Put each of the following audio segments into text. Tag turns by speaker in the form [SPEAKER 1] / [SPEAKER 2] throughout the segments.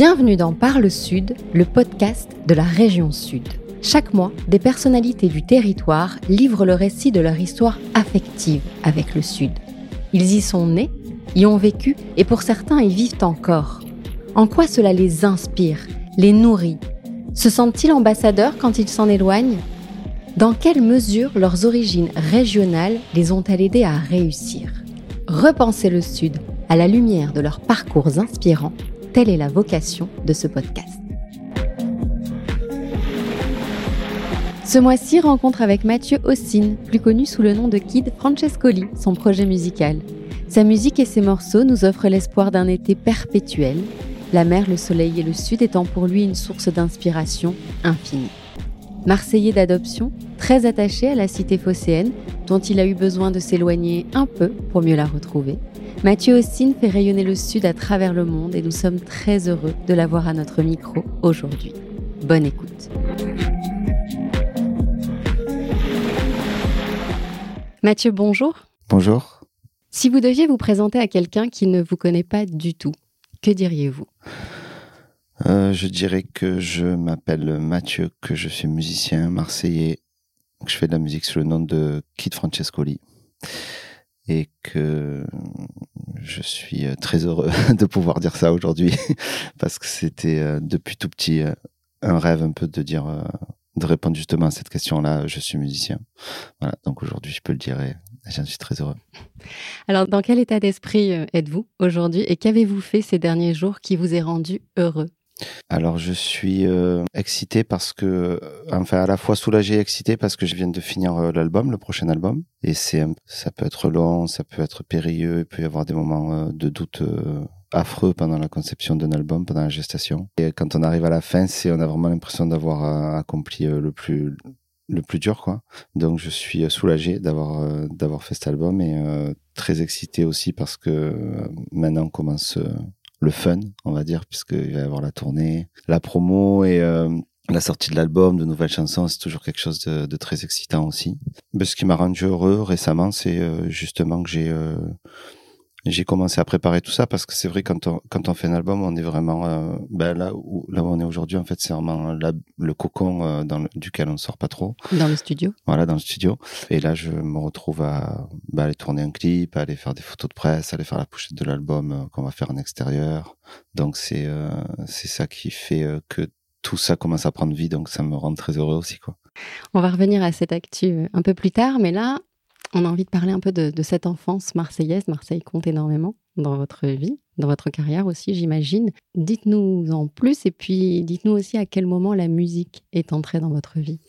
[SPEAKER 1] Bienvenue dans Parle Sud, le podcast de la région Sud. Chaque mois, des personnalités du territoire livrent le récit de leur histoire affective avec le Sud. Ils y sont nés, y ont vécu et pour certains y vivent encore. En quoi cela les inspire, les nourrit? Se sentent-ils ambassadeurs quand ils s'en éloignent? Dans quelle mesure leurs origines régionales les ont-elles aidés à réussir? Repenser le Sud à la lumière de leurs parcours inspirants Telle est la vocation de ce podcast. Ce mois-ci, rencontre avec Mathieu Ossine, plus connu sous le nom de Kid Francescoli, son projet musical. Sa musique et ses morceaux nous offrent l'espoir d'un été perpétuel, la mer, le soleil et le sud étant pour lui une source d'inspiration infinie. Marseillais d'adoption, très attaché à la cité phocéenne, dont il a eu besoin de s'éloigner un peu pour mieux la retrouver, Mathieu Austin fait rayonner le Sud à travers le monde et nous sommes très heureux de l'avoir à notre micro aujourd'hui. Bonne écoute. Mathieu, bonjour.
[SPEAKER 2] Bonjour.
[SPEAKER 1] Si vous deviez vous présenter à quelqu'un qui ne vous connaît pas du tout, que diriez-vous?
[SPEAKER 2] Euh, Je dirais que je m'appelle Mathieu, que je suis musicien marseillais, que je fais de la musique sous le nom de Kid Francescoli et que je suis euh, très heureux de pouvoir dire ça aujourd'hui parce que c'était euh, depuis tout petit euh, un rêve un peu de dire de répondre justement à cette question-là. Je suis musicien. Voilà, donc aujourd'hui je peux le dire et j'en suis très heureux.
[SPEAKER 1] Alors dans quel état d'esprit êtes-vous aujourd'hui et qu'avez-vous fait ces derniers jours qui vous est rendu heureux?
[SPEAKER 2] Alors je suis euh, excité parce que, euh, enfin à la fois soulagé et excité parce que je viens de finir euh, l'album, le prochain album, et c'est ça peut être long, ça peut être périlleux, il peut y avoir des moments de doute affreux pendant la conception d'un album, pendant la gestation. Et quand on arrive à la fin, c'est on a vraiment l'impression d'avoir accompli le plus le plus dur quoi. Donc je suis soulagé d'avoir d'avoir fait cet album et très excité aussi parce que maintenant on commence le fun, on va dire, puisqu'il va y avoir la tournée, la promo et euh, la sortie de l'album, de nouvelles chansons, c'est toujours quelque chose de, très excitant aussi. Mais ce qui m'a rendu heureux récemment, c'est euh, justement que j'ai euh, j'ai commencé à préparer tout ça parce que c'est vrai quand on quand on fait un album on est vraiment euh, ben là où là où on est aujourd'hui en fait c'est vraiment le cocon euh, dans duquel on sort pas trop.
[SPEAKER 1] Dans le studio.
[SPEAKER 2] Voilà dans le studio. Et là je me retrouve à ben, aller tourner un clip aller faire des photos de presse aller faire la pochette de l'album euh, qu'on va faire en extérieur. Donc c'est c'est ça qui fait que tout ça commence à prendre vie. Donc ça me rend très heureux aussi quoi.
[SPEAKER 1] On va revenir à cette actu un peu plus tard mais là on a envie de parler un peu de, cette enfance marseillaise. Marseille compte énormément dans votre vie, dans votre carrière aussi, j'imagine. Dites-nous en plus et puis dites-nous aussi à quel moment la musique est entrée dans votre vie.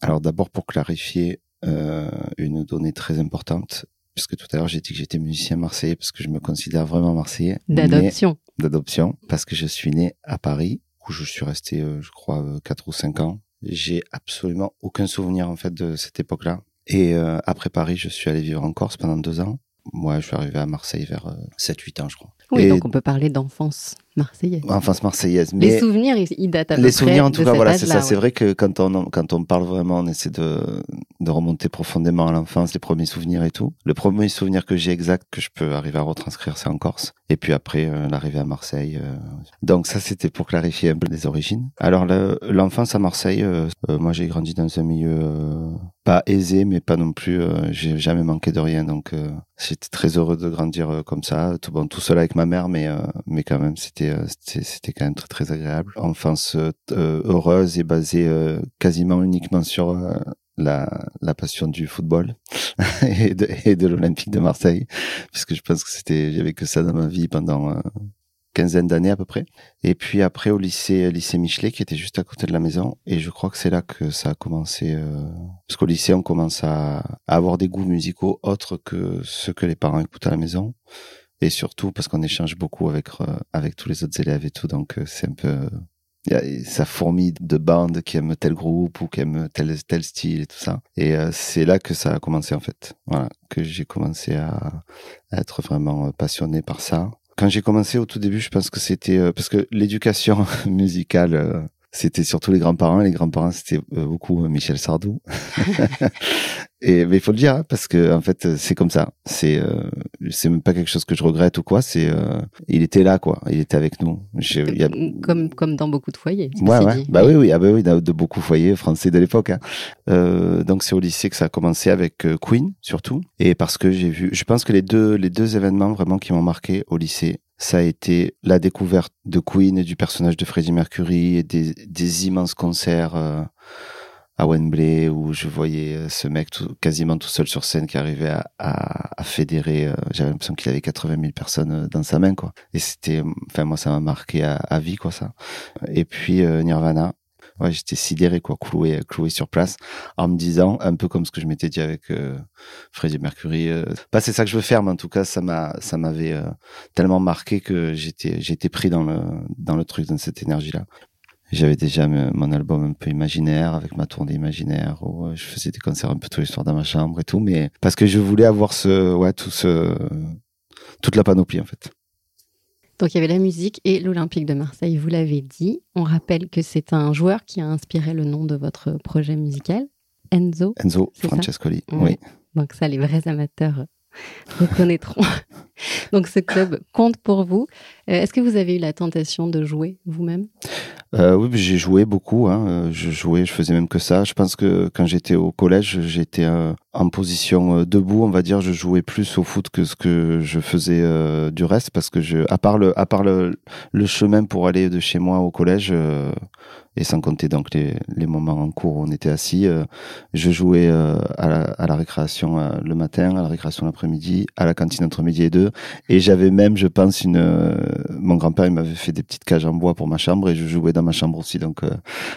[SPEAKER 2] Alors d'abord pour clarifier euh, une donnée très importante, puisque tout à l'heure j'ai dit que j'étais musicien marseillais parce que je me considère vraiment marseillais.
[SPEAKER 1] D'adoption.
[SPEAKER 2] D'adoption, parce que je suis né à Paris, où je suis resté, euh, je crois, 4 euh, ou 5 ans. J'ai absolument aucun souvenir en fait de cette époque-là. Et euh, après Paris, je suis allé vivre en Corse pendant deux ans. Moi, je suis arrivé à Marseille vers 7-8 euh, ans, je crois.
[SPEAKER 1] Oui, donc on peut parler d'enfance marseillaise.
[SPEAKER 2] Enfance marseillaise.
[SPEAKER 1] Mais les souvenirs, ils datent à peu
[SPEAKER 2] Les souvenirs, en tout cas, voilà, c'est ça. C'est vrai que quand on, quand on parle vraiment, on essaie de, de remonter profondément à l'enfance, les premiers souvenirs et tout. Le premier souvenir que j'ai exact, que je peux arriver à retranscrire, c'est en Corse. Et puis après, euh, l'arrivée à Marseille. Euh. Donc ça, c'était pour clarifier un peu les origines. Alors, l'enfance à Marseille, euh, moi, j'ai grandi dans un milieu pas aisé, mais pas non plus. j'ai jamais manqué de rien, donc j'étais très heureux de grandir comme ça. Tout bon, tout seul avec ma mère, mais mais quand même, c'était euh, c'était quand même très agréable. Enfance euh, heureuse et basée euh, quasiment uniquement sur la, passion du football et de, et de l'Olympique de Marseille, puisque je pense que c'était j'avais que ça dans ma vie pendant euh, quinzaine d'années à peu près. Et puis après au lycée lycée Michelet qui était juste à côté de la maison, et je crois que c'est là que ça a commencé, parce qu'au lycée on commence à, à, avoir des goûts musicaux autres que ceux que les parents écoutent à la maison et surtout parce qu'on échange beaucoup avec euh, avec tous les autres élèves et tout. Donc euh, c'est un peu ça fourmille de bandes qui aiment tel groupe ou qui aiment tel tel style et tout ça. Et euh, c'est là que ça a commencé en fait. Voilà. Que j'ai commencé à, être vraiment passionné par ça. Quand j'ai commencé au tout début je pense que c'était parce que l'éducation musicale c'était surtout les grands-parents. Les grands-parents, c'était euh, beaucoup euh, Michel Sardou. et mais il faut le dire hein, parce que en fait, c'est comme ça. C'est euh, c'est même pas quelque chose que je regrette ou quoi. C'est il était là quoi. Il était avec nous.
[SPEAKER 1] a... Comme comme dans beaucoup de foyers.
[SPEAKER 2] Ouais, ouais. Bah oui, oui, ah bah oui, de beaucoup de foyers français de l'époque. Hein. donc c'est au lycée que ça a commencé avec Queen surtout. Et parce que j'ai vu, je pense que les deux les deux événements vraiment qui m'ont marqué au lycée, ça a été la découverte de Queen et du personnage de Freddie Mercury et des, immenses concerts euh, à Wembley où je voyais euh, ce mec quasiment tout seul sur scène qui arrivait à, fédérer. Euh, j'avais l'impression qu'il avait 80 000 personnes dans sa main, quoi. Et c'était, enfin moi ça m'a marqué à, à, vie, quoi ça. Et puis Nirvana, ouais, j'étais sidéré, quoi, cloué, cloué sur place, en me disant, un peu comme ce que je m'étais dit avec euh, Freddie Mercury, euh, pas c'est ça que je veux faire, mais en tout cas, ça m'a, ça m'avait euh, tellement marqué que j'étais, j'étais pris dans le, dans le truc, dans cette énergie-là. J'avais déjà mon album un peu imaginaire avec ma tournée imaginaire où euh, je faisais des concerts un peu tous les soirs dans ma chambre et tout, mais parce que je voulais avoir ce, ouais, tout ce, toute la panoplie en fait.
[SPEAKER 1] Donc il y avait la musique et l'Olympique de Marseille, vous l'avez dit. On rappelle que c'est un joueur qui a inspiré le nom de votre projet musical, Enzo.
[SPEAKER 2] Enzo Francescoli, oui.
[SPEAKER 1] Donc ça, les vrais amateurs reconnaîtront. Donc ce club compte pour vous. Euh, est-ce que vous avez eu la tentation de jouer vous-même?
[SPEAKER 2] Euh, Oui, j'ai joué beaucoup. Hein. Euh, je jouais, je faisais même que ça. Je pense que quand j'étais au collège, j'étais en position debout, on va dire. Je jouais plus au foot que ce que je faisais du reste, parce que à part le, chemin pour aller de chez moi au collège, et sans compter donc les, moments en cours où on était assis. Je jouais à, la, à, la, récréation le matin, à la récréation l'après-midi, à la cantine entre midi et deux. Et j'avais même, je pense, une. mon grand-père il m'avait fait des petites cages en bois pour ma chambre et je jouais dans ma chambre aussi. Donc à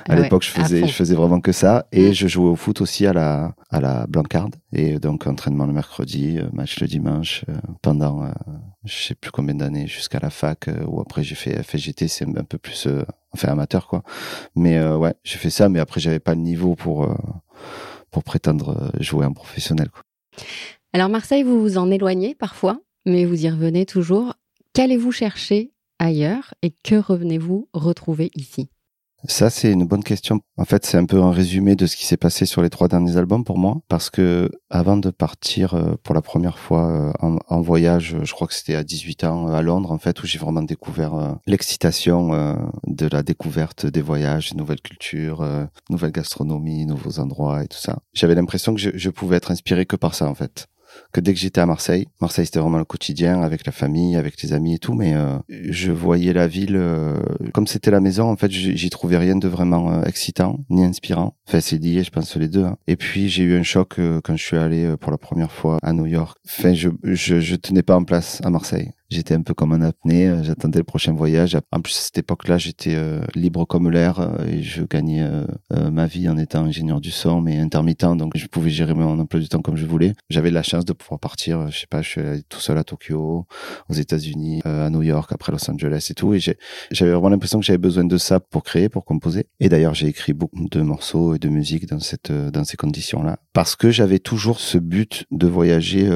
[SPEAKER 2] ah l'époque, je faisais, je faisais vraiment que ça. Et mm. je jouais au foot aussi à la à la Blancarde. Et donc entraînement le mercredi, match le dimanche, pendant je sais plus combien d'années jusqu'à la fac ou après j'ai fait FGT, c'est un peu plus enfin amateur quoi. Mais euh, ouais, j'ai fait ça, mais après j'avais pas le niveau pour euh, pour prétendre euh, jouer en professionnel. Quoi.
[SPEAKER 1] Alors Marseille, vous vous en éloignez parfois, mais vous y revenez toujours. Qu'allez-vous chercher ailleurs et que revenez-vous retrouver ici?
[SPEAKER 2] Ça, c'est une bonne question. En fait, c'est un peu un résumé de ce qui s'est passé sur les trois derniers albums pour moi, parce que avant de partir euh, pour la première fois euh, en, voyage, je crois que c'était à 18 ans à Londres, en fait, où j'ai vraiment découvert euh, l'excitation de la découverte des voyages, nouvelles cultures, nouvelles gastronomies, nouveaux endroits et tout ça. J'avais l'impression que je, je pouvais être inspiré que par ça, en fait que dès que j'étais à Marseille. Marseille, c'était vraiment le quotidien avec la famille, avec les amis et tout, mais euh, je voyais la ville euh, comme c'était la maison. En fait, j'y trouvais rien de vraiment euh, excitant ni inspirant. Enfin, c'est lié, je pense les deux. Hein. Et puis j'ai eu un choc quand je suis allé pour la première fois à New York. Enfin, je, je tenais pas en place à Marseille. J'étais un peu comme un apnée, j'attendais le prochain voyage. En plus, à cette époque-là, j'étais libre comme l'air et je gagnais ma vie en étant ingénieur du son, mais intermittent, donc je pouvais gérer mon emploi du temps comme je voulais. J'avais la chance de pouvoir partir, je sais pas, je suis allé tout seul à Tokyo, aux États-Unis, à New York, après Los Angeles et tout. Et j'avais vraiment l'impression que j'avais besoin de ça pour créer, pour composer. Et d'ailleurs, j'ai écrit beaucoup de morceaux et de musique dans cette, dans ces conditions-là, parce que j'avais toujours ce but de voyager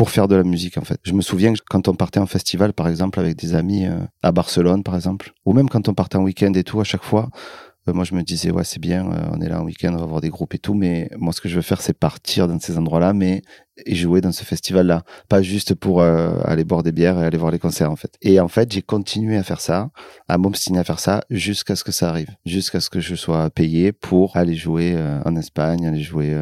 [SPEAKER 2] pour faire de la musique en fait. Je me souviens que quand on partait en festival par exemple avec des amis euh, à Barcelone par exemple, ou même quand on partait en week-end et tout, à chaque fois, euh, moi je me disais ouais c'est bien, euh, on est là en week-end, on va voir des groupes et tout, mais moi ce que je veux faire c'est partir dans ces endroits-là, mais et jouer dans ce festival-là, pas juste pour euh, aller boire des bières et aller voir les concerts en fait. Et en fait j'ai continué à faire ça, à m'obstiner à faire ça jusqu'à ce que ça arrive, jusqu'à ce que je sois payé pour aller jouer en Espagne, aller jouer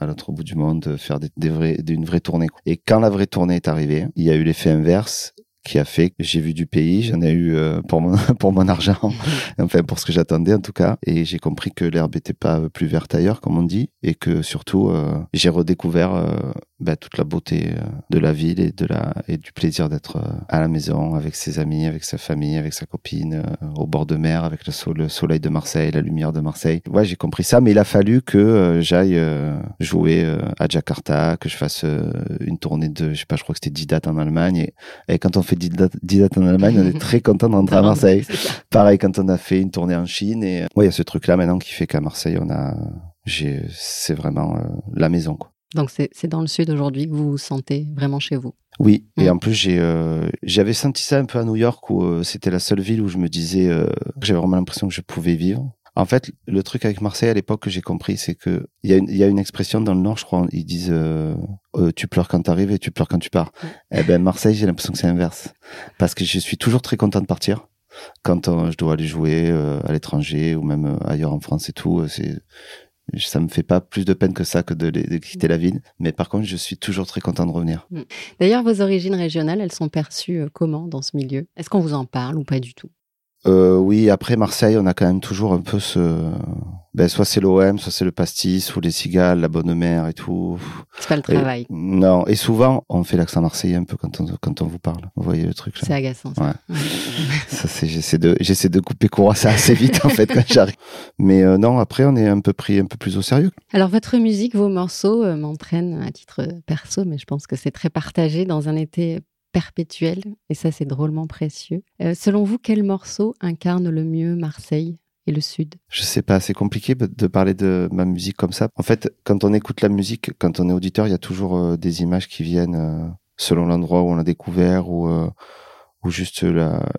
[SPEAKER 2] à l'autre bout du monde, faire des, vrais, d'une vraie tournée. Et quand la vraie tournée est arrivée, il y a eu l'effet inverse qui a fait que j'ai vu du pays, j'en ai eu euh, pour mon pour mon argent, enfin pour ce que j'attendais en tout cas, et j'ai compris que l'herbe était pas plus verte ailleurs comme on dit, et que surtout euh, j'ai redécouvert euh, bah, toute la beauté de la ville et de la et du plaisir d'être à la maison avec ses amis, avec sa famille, avec sa copine, au bord de mer, avec le, le, soleil de Marseille, la lumière de Marseille. Ouais, j'ai compris ça, mais il a fallu que j'aille jouer à Jakarta, que je fasse une tournée de, je sais pas, je crois que c'était 10 dates en Allemagne, et, et quand on fait 10 dates, en Allemagne, on est très content d'entrer à Marseille. Pareil quand on a fait une tournée en Chine. Et ouais, il y a ce truc-là maintenant qui fait qu'à Marseille, on a, j'ai, c'est vraiment euh, la maison. Quoi.
[SPEAKER 1] Donc c'est dans le sud aujourd'hui que vous vous sentez vraiment chez vous.
[SPEAKER 2] Oui, et mm. en plus euh, j'avais senti ça un peu à New York où euh, c'était la seule ville où je me disais euh, j'avais vraiment l'impression que je pouvais vivre. En fait, le truc avec Marseille à l'époque que j'ai compris, c'est que il y, a une, y a une expression dans le Nord, je crois, ils disent tu pleures quand tu arrives et tu pleures quand tu pars. Eh ben Marseille, j'ai l'impression que c'est inverse, parce que je suis toujours très content de partir quand je dois aller jouer à l'étranger ou même ailleurs en France et tout. C'est ça me fait pas plus de peine que ça que de, quitter la ville. Mais par contre, je suis toujours très content de revenir. Mm.
[SPEAKER 1] D'ailleurs, vos origines régionales, elles sont perçues euh, comment dans ce milieu? Est-ce qu'on vous en parle ou pas du tout?
[SPEAKER 2] Euh, Oui, après Marseille, on a quand même toujours un peu ce, ben, soit c'est l'OM, soit c'est le pastis, ou les cigales, la bonne mère et tout.
[SPEAKER 1] C'est pas le travail.
[SPEAKER 2] non, et souvent, on fait l'accent marseillais un peu quand on, quand on vous parle. Vous voyez le truc là
[SPEAKER 1] C'est agaçant, ça.
[SPEAKER 2] Ouais. ça c'est, j'essaie de, j'essaie de couper court à ça assez vite, en fait, quand j'arrive. Mais euh, non, après, on est un peu pris un peu plus au sérieux.
[SPEAKER 1] Alors, votre musique, vos morceaux euh, m'entraînent à titre perso, mais je pense que c'est très partagé dans un été perpétuel, et ça, c'est drôlement précieux. Euh, selon vous, quel morceau incarne le mieux Marseille et le sud?
[SPEAKER 2] Je sais pas, c'est compliqué de parler de ma musique comme ça. En fait, quand on écoute la musique, quand on est auditeur, il y a toujours euh, des images qui viennent euh, selon l'endroit où on l'a découvert ou, ou juste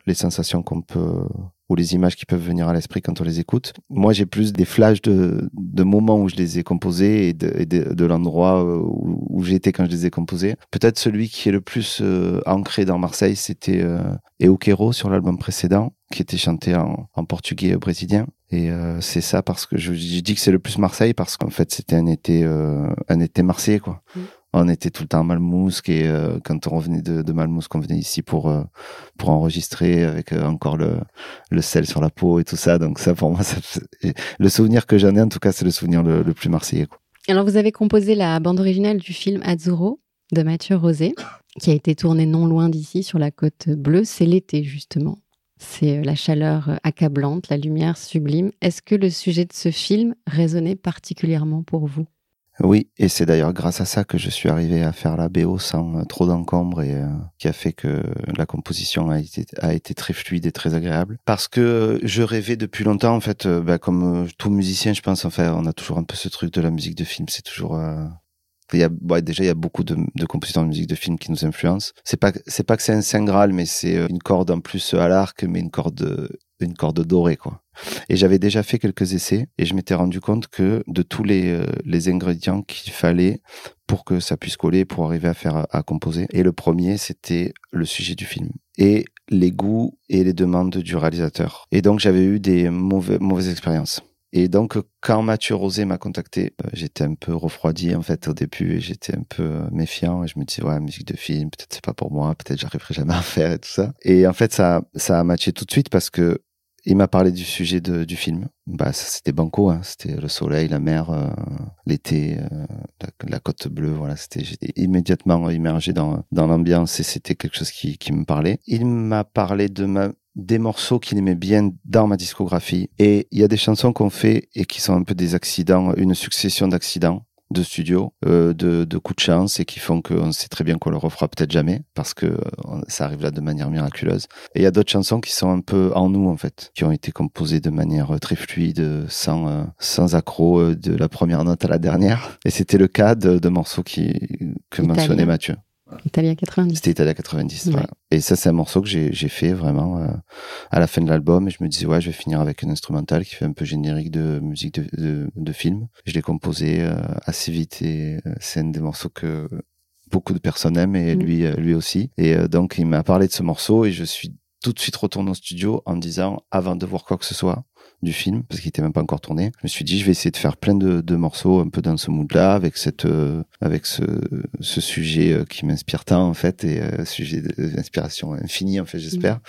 [SPEAKER 2] les sensations qu'on peut ou les images qui peuvent venir à l'esprit quand on les écoute. Moi, j'ai plus des flashs de, de moments où je les ai composés et de, de, l'endroit où, où j'étais quand je les ai composés. Peut-être celui qui est le plus ancré dans Marseille, c'était euh, Euquero sur l'album précédent qui était chanté en, en portugais brésilien. Et euh, c'est ça parce que je, je dis que c'est le plus Marseille parce qu'en fait c'était un été euh, un été marseillais quoi. Mm. On était tout le temps à Malmousque et euh, quand on revenait de, de Malmousque, on venait ici pour euh, pour enregistrer avec euh, encore le sel sur la peau et tout ça. Donc ça pour moi, le souvenir que j'en ai en tout cas, c'est le souvenir le, plus marseillais.
[SPEAKER 1] Alors vous avez composé la bande originale du film Azzurro de Mathieu Rosé, qui a été tourné non loin d'ici sur la côte bleue. C'est l'été justement. C'est la chaleur accablante, la lumière sublime. Est-ce que le sujet de ce film résonnait particulièrement pour vous?
[SPEAKER 2] Oui, et c'est d'ailleurs grâce à ça que je suis arrivé à faire la BO sans euh, trop d'encombre et qui a fait que la composition a été, très fluide et très agréable. Parce que je rêvais depuis longtemps, en fait, bah, comme tout musicien, je pense, enfin, on a toujours un peu ce truc de la musique de film, c'est toujours il y a, déjà, il y a beaucoup de, compositeurs de musique de film qui nous influencent. C'est pas, pas que c'est un saint graal, mais c'est euh, une corde en plus à l'arc, mais une corde, une corde dorée, quoi. Et j'avais déjà fait quelques essais et je m'étais rendu compte que de tous les, euh, les ingrédients qu'il fallait pour que ça puisse coller, pour arriver à faire, à composer. Et le premier, c'était le sujet du film. Et les goûts et les demandes du réalisateur. Et donc, j'avais eu des mauvais, mauvaises expériences. Et donc, quand Mathieu Rosé m'a contacté, euh, j'étais un peu refroidi en fait au début et j'étais un peu euh, méfiant et je me disais ouais musique de film peut-être c'est pas pour moi peut-être j'arriverai jamais à faire et tout ça et en fait ça ça a matché tout de suite parce que il m'a parlé du sujet de, du film bah c'était banco hein. c'était le soleil la mer euh, l'été la, la, côte bleue voilà c'était j'étais immédiatement immergé dans dans l'ambiance et c'était quelque chose qui qui me parlait il m'a parlé de ma des morceaux qu'il aimait bien dans ma discographie. Et il y a des chansons qu'on fait et qui sont un peu des accidents, une succession d'accidents de studio, euh, de, de coups de chance et qui font qu'on sait très bien qu'on le refera peut-être jamais parce que euh, ça arrive là de manière miraculeuse. Et il y a d'autres chansons qui sont un peu en nous en fait, qui ont été composées de manière très fluide, sans euh, sans accroc de la première note à la dernière. Et c'était le cas de, de morceaux qui que mentionnait Mathieu.
[SPEAKER 1] Italia 90.
[SPEAKER 2] C'était Italia 90. Voilà. Et ça, c'est un morceau que j'ai fait vraiment euh, à la fin de l'album. Et je me disais, ouais, je vais finir avec un instrumental qui fait un peu générique de musique de, de, de film. Je l'ai composé euh, assez vite et euh, c'est un des morceaux que beaucoup de personnes aiment et mm. lui, lui aussi. Et donc, il m'a parlé de ce morceau et je suis tout de suite retourné au studio en me disant, avant de voir quoi que ce soit, du film parce qu'il était même pas encore tourné. Je me suis dit je vais essayer de faire plein de, de morceaux un peu dans ce mood-là avec cette euh, avec ce, ce sujet euh, qui m'inspire tant en fait et euh, sujet d'inspiration infinie en fait j'espère mmh.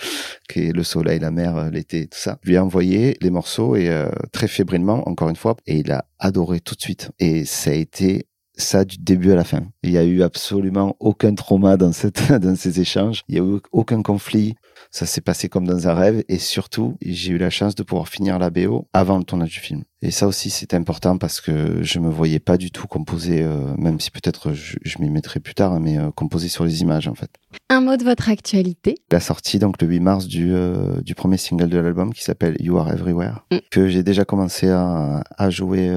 [SPEAKER 2] qui est le soleil, la mer, l'été, tout ça. Je lui ai envoyé les morceaux et très fébrilement encore une fois et il a adoré tout de suite et ça a été ça du début à la fin. Il y a eu absolument aucun trauma dans cette dans ces échanges. Il y a eu aucun conflit ça s'est passé comme dans un rêve et surtout j'ai eu la chance de pouvoir finir la BO avant le tournage du film Et ça aussi, c'est important parce que je me voyais pas du tout composer, euh, même si peut-être je, m'y mettrai plus tard, mais euh, composer sur les images en fait.
[SPEAKER 1] Un mot de votre actualité?
[SPEAKER 2] La sortie donc le 8 mars du, euh, du premier single de l'album qui s'appelle You Are Everywhere, mm. que j'ai déjà commencé à, à jouer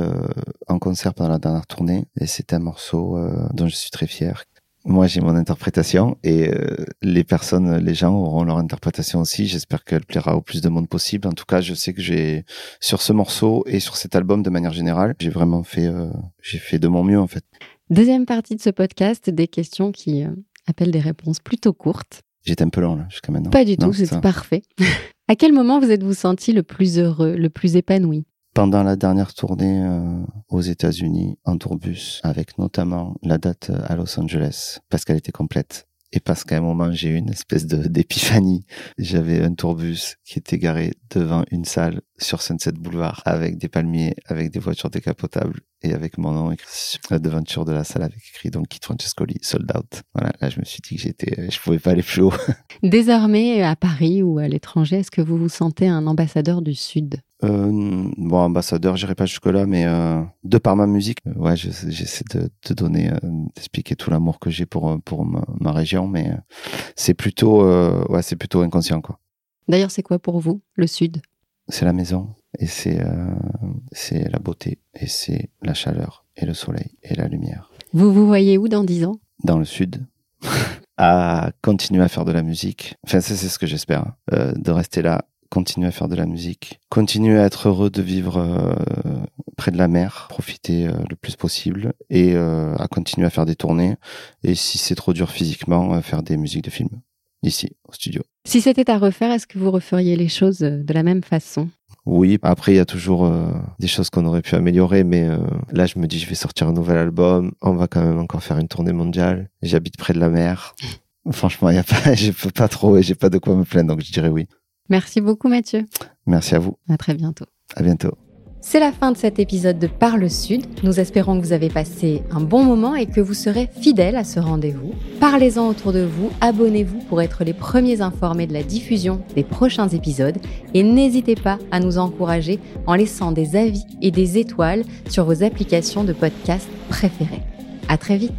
[SPEAKER 2] en concert pendant la dernière tournée. Et c'est un morceau dont je suis très fier, moi, j'ai mon interprétation et euh, les personnes, les gens auront leur interprétation aussi. J'espère qu'elle plaira au plus de monde possible. En tout cas, je sais que j'ai sur ce morceau et sur cet album de manière générale, j'ai vraiment fait, euh, j'ai fait de mon mieux en fait.
[SPEAKER 1] Deuxième partie de ce podcast, des questions qui euh, appellent des réponses plutôt courtes.
[SPEAKER 2] J'étais un peu lent là jusqu'à maintenant.
[SPEAKER 1] Pas du tout, c'est parfait. à quel moment vous êtes-vous senti le plus heureux, le plus épanoui?
[SPEAKER 2] Pendant la dernière tournée euh, aux États-Unis en tourbus, avec notamment la date euh, à Los Angeles, parce qu'elle était complète. Et parce qu'à un moment, j'ai eu une espèce d'épiphanie. J'avais un tourbus qui était garé devant une salle sur Sunset Boulevard, avec des palmiers, avec des voitures décapotables, et avec mon nom écrit sur la devanture de la salle, avec écrit donc Kit Francescoli, sold out. Voilà, là, je me suis dit que j'étais, je pouvais pas aller plus haut.
[SPEAKER 1] Désormais, à Paris ou à l'étranger, est-ce que vous vous sentez un ambassadeur du Sud?
[SPEAKER 2] Euh, bon, ambassadeur, j'irai pas jusque-là, mais euh, de par ma musique, euh, ouais, j'essaie de te donner, euh, d'expliquer tout l'amour que j'ai pour pour ma, ma région, mais c'est plutôt, ouais, c'est plutôt inconscient, quoi.
[SPEAKER 1] D'ailleurs, c'est quoi pour vous le Sud?
[SPEAKER 2] C'est la maison, et c'est c'est la beauté, et c'est la chaleur, et le soleil, et la lumière.
[SPEAKER 1] Vous vous voyez où dans dix ans?
[SPEAKER 2] Dans le Sud. à continuer à faire de la musique. Enfin, c'est ce que j'espère, hein. de rester là continuer à faire de la musique, continuer à être heureux de vivre euh, près de la mer, profiter euh, le plus possible et euh, à continuer à faire des tournées et si c'est trop dur physiquement, faire des musiques de film ici au studio.
[SPEAKER 1] Si c'était à refaire, est-ce que vous referiez les choses de la même façon?
[SPEAKER 2] Oui, après il y a toujours des choses qu'on aurait pu améliorer, mais là je me dis je vais sortir un nouvel album, on va quand même encore faire une tournée mondiale. J'habite près de la mer. Franchement, y a pas, je peux pas trop et j'ai pas de quoi me plaindre, donc je dirais oui.
[SPEAKER 1] Merci beaucoup Mathieu.
[SPEAKER 2] Merci à vous.
[SPEAKER 1] À très bientôt.
[SPEAKER 2] À bientôt.
[SPEAKER 1] C'est la fin de cet épisode de Parle Sud. Nous espérons que vous avez passé un bon moment et que vous serez fidèles à ce rendez-vous. Parlez-en autour de vous, abonnez-vous pour être les premiers informés de la diffusion des prochains épisodes et n'hésitez pas à nous encourager en laissant des avis et des étoiles sur vos applications de podcast préférées. À très vite.